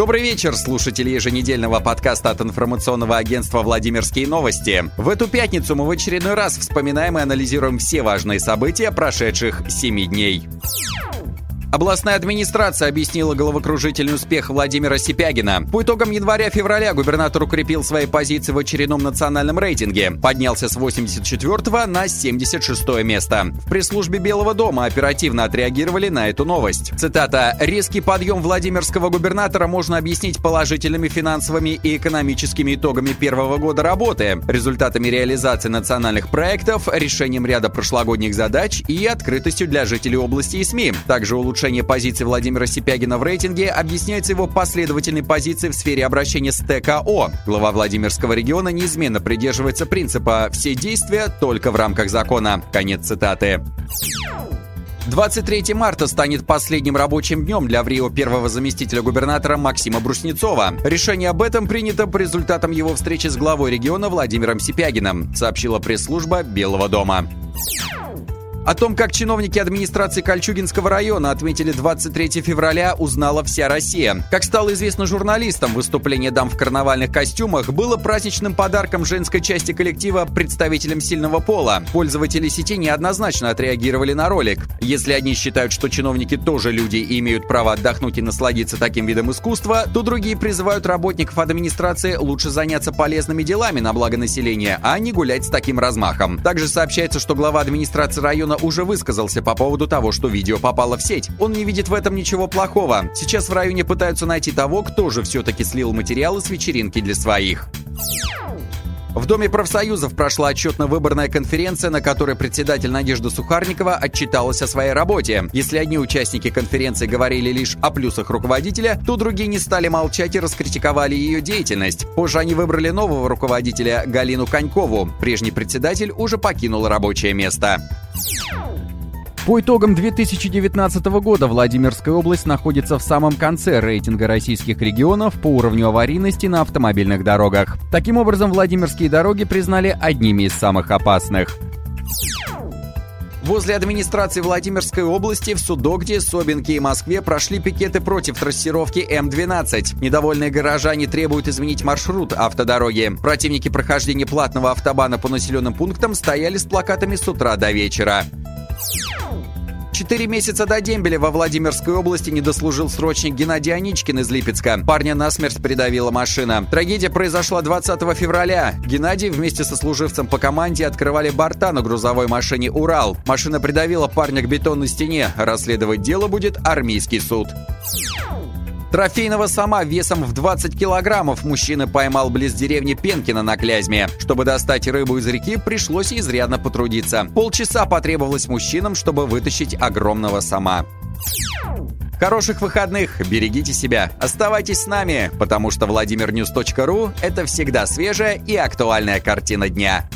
Добрый вечер, слушатели еженедельного подкаста от информационного агентства «Владимирские новости». В эту пятницу мы в очередной раз вспоминаем и анализируем все важные события прошедших семи дней. Областная администрация объяснила головокружительный успех Владимира Сипягина. По итогам января-февраля губернатор укрепил свои позиции в очередном национальном рейтинге. Поднялся с 84 на 76 место. В пресс-службе Белого дома оперативно отреагировали на эту новость. Цитата. «Резкий подъем Владимирского губернатора можно объяснить положительными финансовыми и экономическими итогами первого года работы, результатами реализации национальных проектов, решением ряда прошлогодних задач и открытостью для жителей области и СМИ. Также улучшение Улучшение позиции Владимира Сипягина в рейтинге объясняется его последовательной позицией в сфере обращения с ТКО. Глава Владимирского региона неизменно придерживается принципа «все действия только в рамках закона». Конец цитаты. 23 марта станет последним рабочим днем для ВРИО первого заместителя губернатора Максима Бруснецова. Решение об этом принято по результатам его встречи с главой региона Владимиром Сипягиным, сообщила пресс-служба Белого дома. О том, как чиновники администрации Кольчугинского района отметили 23 февраля, узнала вся Россия. Как стало известно журналистам, выступление дам в карнавальных костюмах было праздничным подарком женской части коллектива представителям сильного пола. Пользователи сети неоднозначно отреагировали на ролик. Если одни считают, что чиновники тоже люди и имеют право отдохнуть и насладиться таким видом искусства, то другие призывают работников администрации лучше заняться полезными делами на благо населения, а не гулять с таким размахом. Также сообщается, что глава администрации района района уже высказался по поводу того, что видео попало в сеть. Он не видит в этом ничего плохого. Сейчас в районе пытаются найти того, кто же все-таки слил материалы с вечеринки для своих. В Доме профсоюзов прошла отчетно-выборная конференция, на которой председатель Надежда Сухарникова отчиталась о своей работе. Если одни участники конференции говорили лишь о плюсах руководителя, то другие не стали молчать и раскритиковали ее деятельность. Позже они выбрали нового руководителя Галину Конькову. Прежний председатель уже покинул рабочее место. По итогам 2019 года Владимирская область находится в самом конце рейтинга российских регионов по уровню аварийности на автомобильных дорогах. Таким образом, Владимирские дороги признали одними из самых опасных. Возле администрации Владимирской области в Судогде, Собинке и Москве прошли пикеты против трассировки М-12. Недовольные горожане требуют изменить маршрут автодороги. Противники прохождения платного автобана по населенным пунктам стояли с плакатами с утра до вечера. Четыре месяца до дембеля во Владимирской области не дослужил срочник Геннадий Аничкин из Липецка. Парня насмерть придавила машина. Трагедия произошла 20 февраля. Геннадий вместе со служивцем по команде открывали борта на грузовой машине «Урал». Машина придавила парня к бетонной стене. Расследовать дело будет армейский суд. Трофейного сама весом в 20 килограммов мужчина поймал близ деревни Пенкина на Клязьме. Чтобы достать рыбу из реки, пришлось изрядно потрудиться. Полчаса потребовалось мужчинам, чтобы вытащить огромного сама. Хороших выходных, берегите себя, оставайтесь с нами, потому что VladimirNews.ru – это всегда свежая и актуальная картина дня.